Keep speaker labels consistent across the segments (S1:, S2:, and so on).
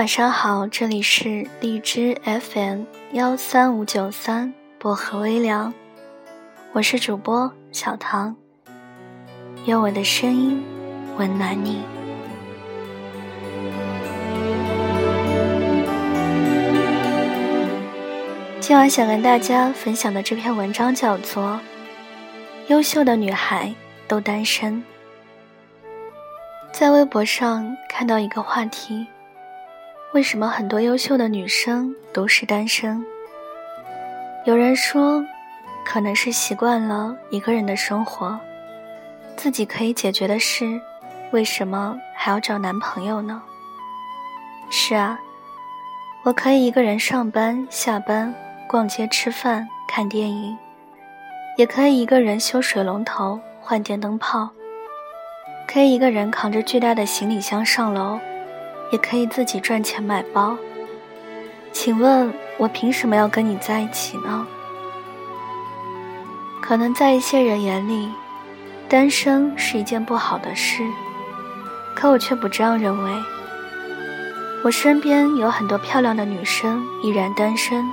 S1: 晚上好，这里是荔枝 FM 幺三五九三薄荷微凉，我是主播小唐，用我的声音温暖你。今晚想跟大家分享的这篇文章叫做《优秀的女孩都单身》。在微博上看到一个话题。为什么很多优秀的女生都是单身？有人说，可能是习惯了一个人的生活，自己可以解决的事，为什么还要找男朋友呢？是啊，我可以一个人上班、下班、逛街、吃饭、看电影，也可以一个人修水龙头、换电灯泡，可以一个人扛着巨大的行李箱上楼。也可以自己赚钱买包。请问，我凭什么要跟你在一起呢？可能在一些人眼里，单身是一件不好的事，可我却不这样认为。我身边有很多漂亮的女生依然单身，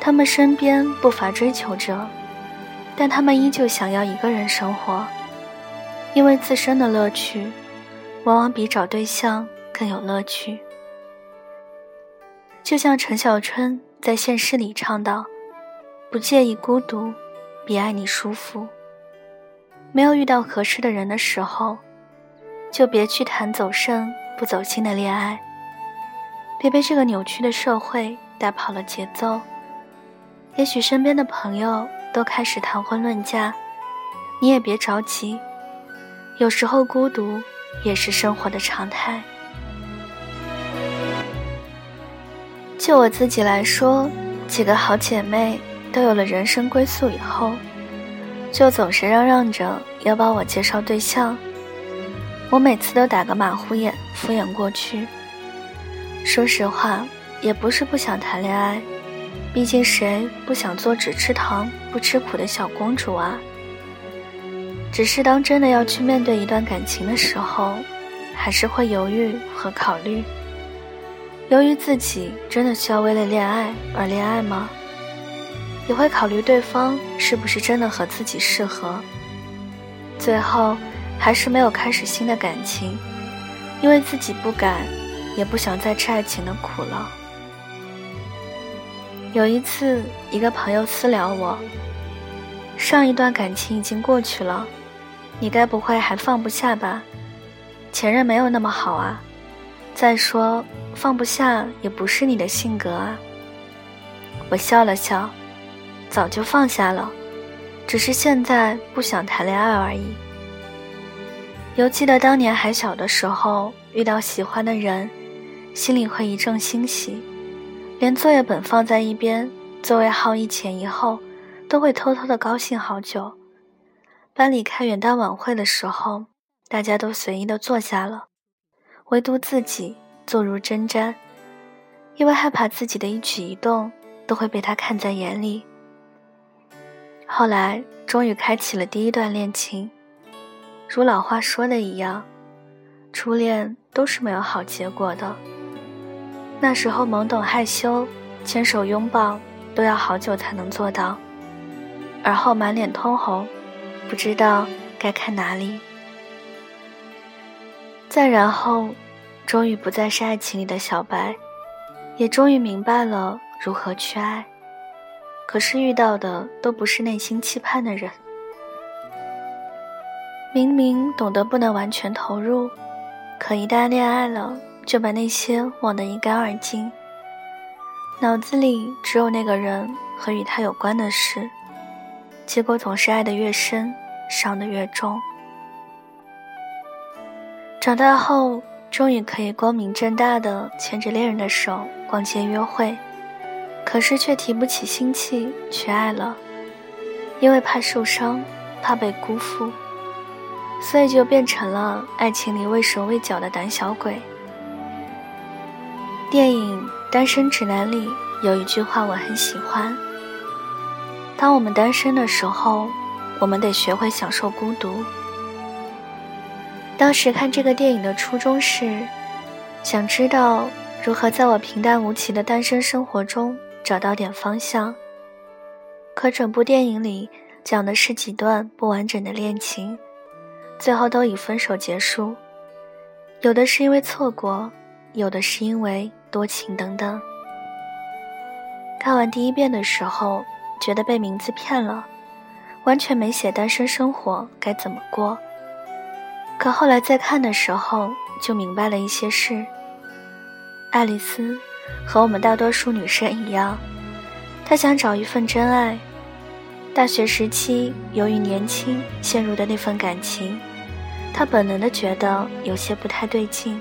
S1: 她们身边不乏追求者，但她们依旧想要一个人生活，因为自身的乐趣，往往比找对象。更有乐趣，就像陈小春在《现实里唱道：“不介意孤独，比爱你舒服。”没有遇到合适的人的时候，就别去谈走肾不走心的恋爱。别被这个扭曲的社会带跑了节奏。也许身边的朋友都开始谈婚论嫁，你也别着急。有时候孤独也是生活的常态。就我自己来说，几个好姐妹都有了人生归宿以后，就总是嚷嚷着要帮我介绍对象。我每次都打个马虎眼，敷衍过去。说实话，也不是不想谈恋爱，毕竟谁不想做只吃糖不吃苦的小公主啊？只是当真的要去面对一段感情的时候，还是会犹豫和考虑。由于自己真的需要为了恋爱而恋爱吗？也会考虑对方是不是真的和自己适合。最后，还是没有开始新的感情，因为自己不敢，也不想再吃爱情的苦了。有一次，一个朋友私聊我：“上一段感情已经过去了，你该不会还放不下吧？前任没有那么好啊。”再说，放不下也不是你的性格啊。我笑了笑，早就放下了，只是现在不想谈恋爱而已。犹记得当年还小的时候，遇到喜欢的人，心里会一阵欣喜，连作业本放在一边，座位号一前一后，都会偷偷的高兴好久。班里开元旦晚会的时候，大家都随意的坐下了。唯独自己坐如针毡，因为害怕自己的一举一动都会被他看在眼里。后来终于开启了第一段恋情，如老话说的一样，初恋都是没有好结果的。那时候懵懂害羞，牵手拥抱都要好久才能做到，而后满脸通红，不知道该看哪里。再然后，终于不再是爱情里的小白，也终于明白了如何去爱。可是遇到的都不是内心期盼的人。明明懂得不能完全投入，可一旦恋爱了，就把那些忘得一干二净。脑子里只有那个人和与他有关的事，结果总是爱得越深，伤得越重。长大后，终于可以光明正大的牵着恋人的手逛街约会，可是却提不起心气去爱了，因为怕受伤，怕被辜负，所以就变成了爱情里畏手畏脚的胆小鬼。电影《单身指南》里有一句话我很喜欢：当我们单身的时候，我们得学会享受孤独。当时看这个电影的初衷是，想知道如何在我平淡无奇的单身生活中找到点方向。可整部电影里讲的是几段不完整的恋情，最后都以分手结束。有的是因为错过，有的是因为多情等等。看完第一遍的时候，觉得被名字骗了，完全没写单身生活该怎么过。可后来再看的时候，就明白了一些事。爱丽丝和我们大多数女生一样，她想找一份真爱。大学时期，由于年轻陷入的那份感情，她本能的觉得有些不太对劲。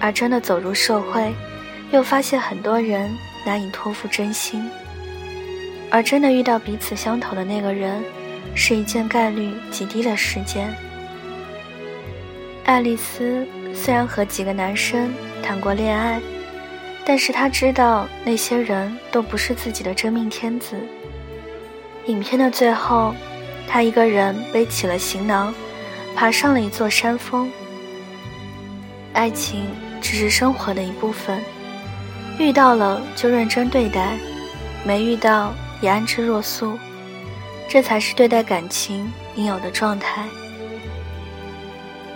S1: 而真的走入社会，又发现很多人难以托付真心。而真的遇到彼此相投的那个人，是一件概率极低的事件。爱丽丝虽然和几个男生谈过恋爱，但是她知道那些人都不是自己的真命天子。影片的最后，她一个人背起了行囊，爬上了一座山峰。爱情只是生活的一部分，遇到了就认真对待，没遇到也安之若素，这才是对待感情应有的状态。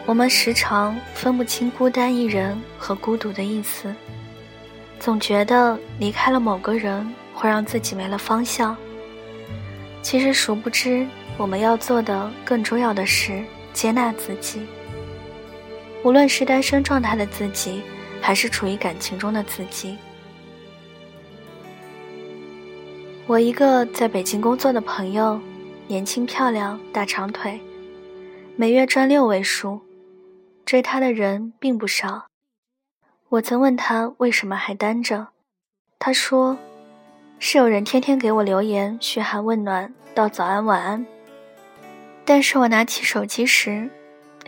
S1: 我们时常分不清孤单一人和孤独的意思，总觉得离开了某个人会让自己没了方向。其实殊不知，我们要做的更重要的是接纳自己。无论是单身状态的自己，还是处于感情中的自己。我一个在北京工作的朋友，年轻漂亮，大长腿，每月赚六位数。追他的人并不少，我曾问他为什么还单着，他说，是有人天天给我留言嘘寒问暖，道早安晚安。但是我拿起手机时，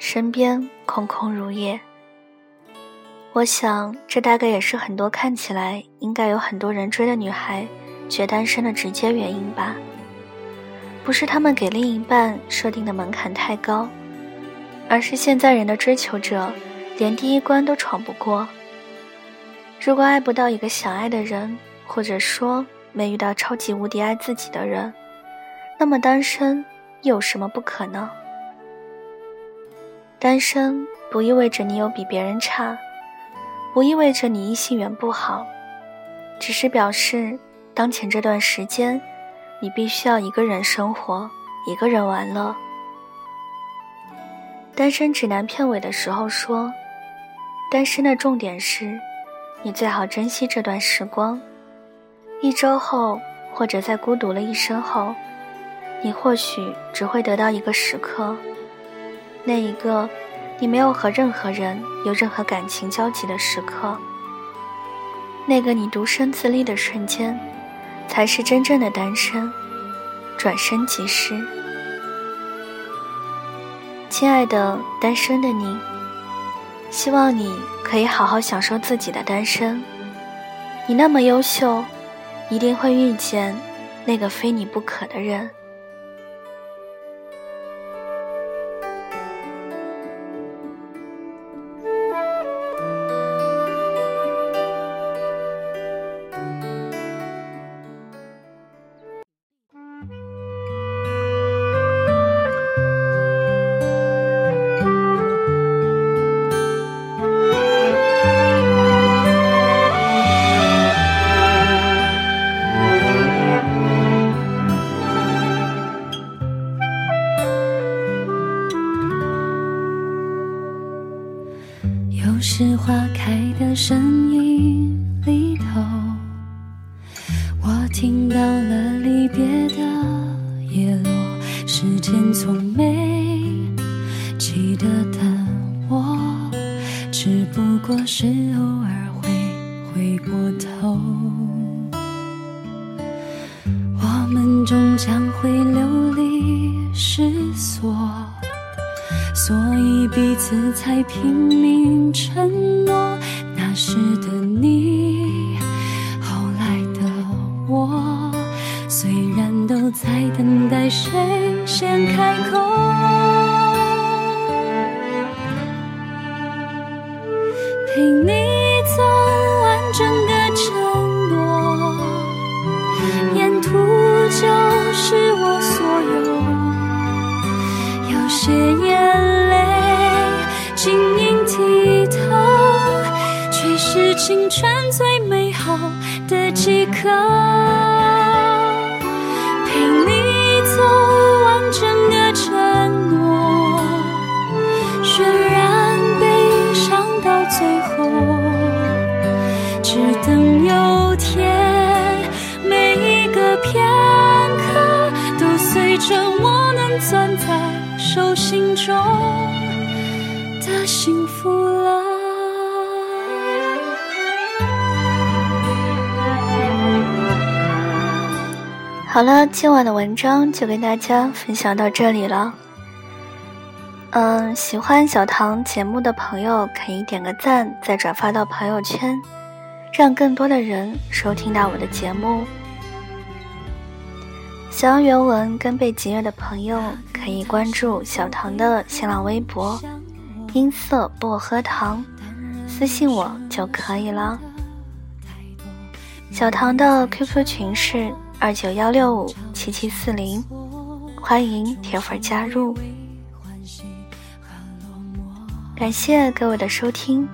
S1: 身边空空如也。我想，这大概也是很多看起来应该有很多人追的女孩，却单身的直接原因吧。不是他们给另一半设定的门槛太高。而是现在人的追求者，连第一关都闯不过。如果爱不到一个想爱的人，或者说没遇到超级无敌爱自己的人，那么单身又有什么不可能？单身不意味着你有比别人差，不意味着你异性缘不好，只是表示当前这段时间，你必须要一个人生活，一个人玩乐。单身指南片尾的时候说：“单身的重点是，你最好珍惜这段时光。一周后，或者在孤独了一生后，你或许只会得到一个时刻，那一个你没有和任何人有任何感情交集的时刻。那个你独身自立的瞬间，才是真正的单身。转身即逝。”亲爱的单身的你，希望你可以好好享受自己的单身。你那么优秀，一定会遇见那个非你不可的人。
S2: 是花开的声音里头，我听到了离别的叶落。时间从没记得的我，只不过是偶尔会回过头。我们终将会流离失所。所以彼此才拼命承诺，那时的你，是青春最美好的几刻。陪你走完整个承诺，渲染悲伤到最后，只等有天每一个片刻都随着我能攥在手心中
S1: 好了，今晚的文章就跟大家分享到这里了。嗯，喜欢小唐节目的朋友可以点个赞，再转发到朋友圈，让更多的人收听到我的节目。想要原文跟背景乐的朋友，可以关注小唐的新浪微博“音色薄荷糖”，私信我就可以了。小唐的 QQ 群是二九幺六五七七四零，欢迎铁粉加入。感谢各位的收听，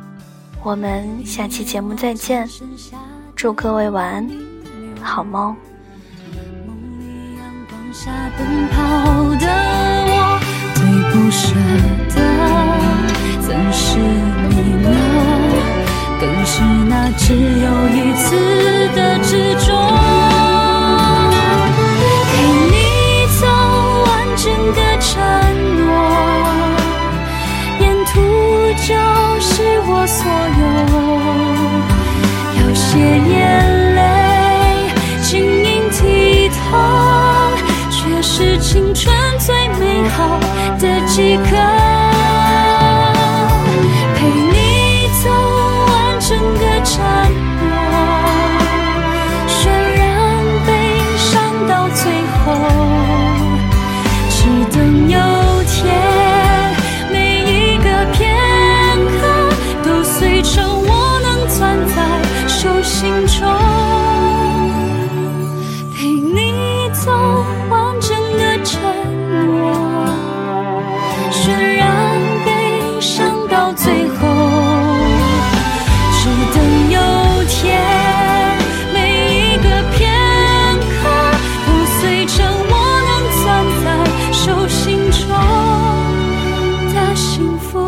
S1: 我们下期节目再见，祝各位晚安，好梦。
S2: 下奔跑的我，最不舍好的几颗。幸福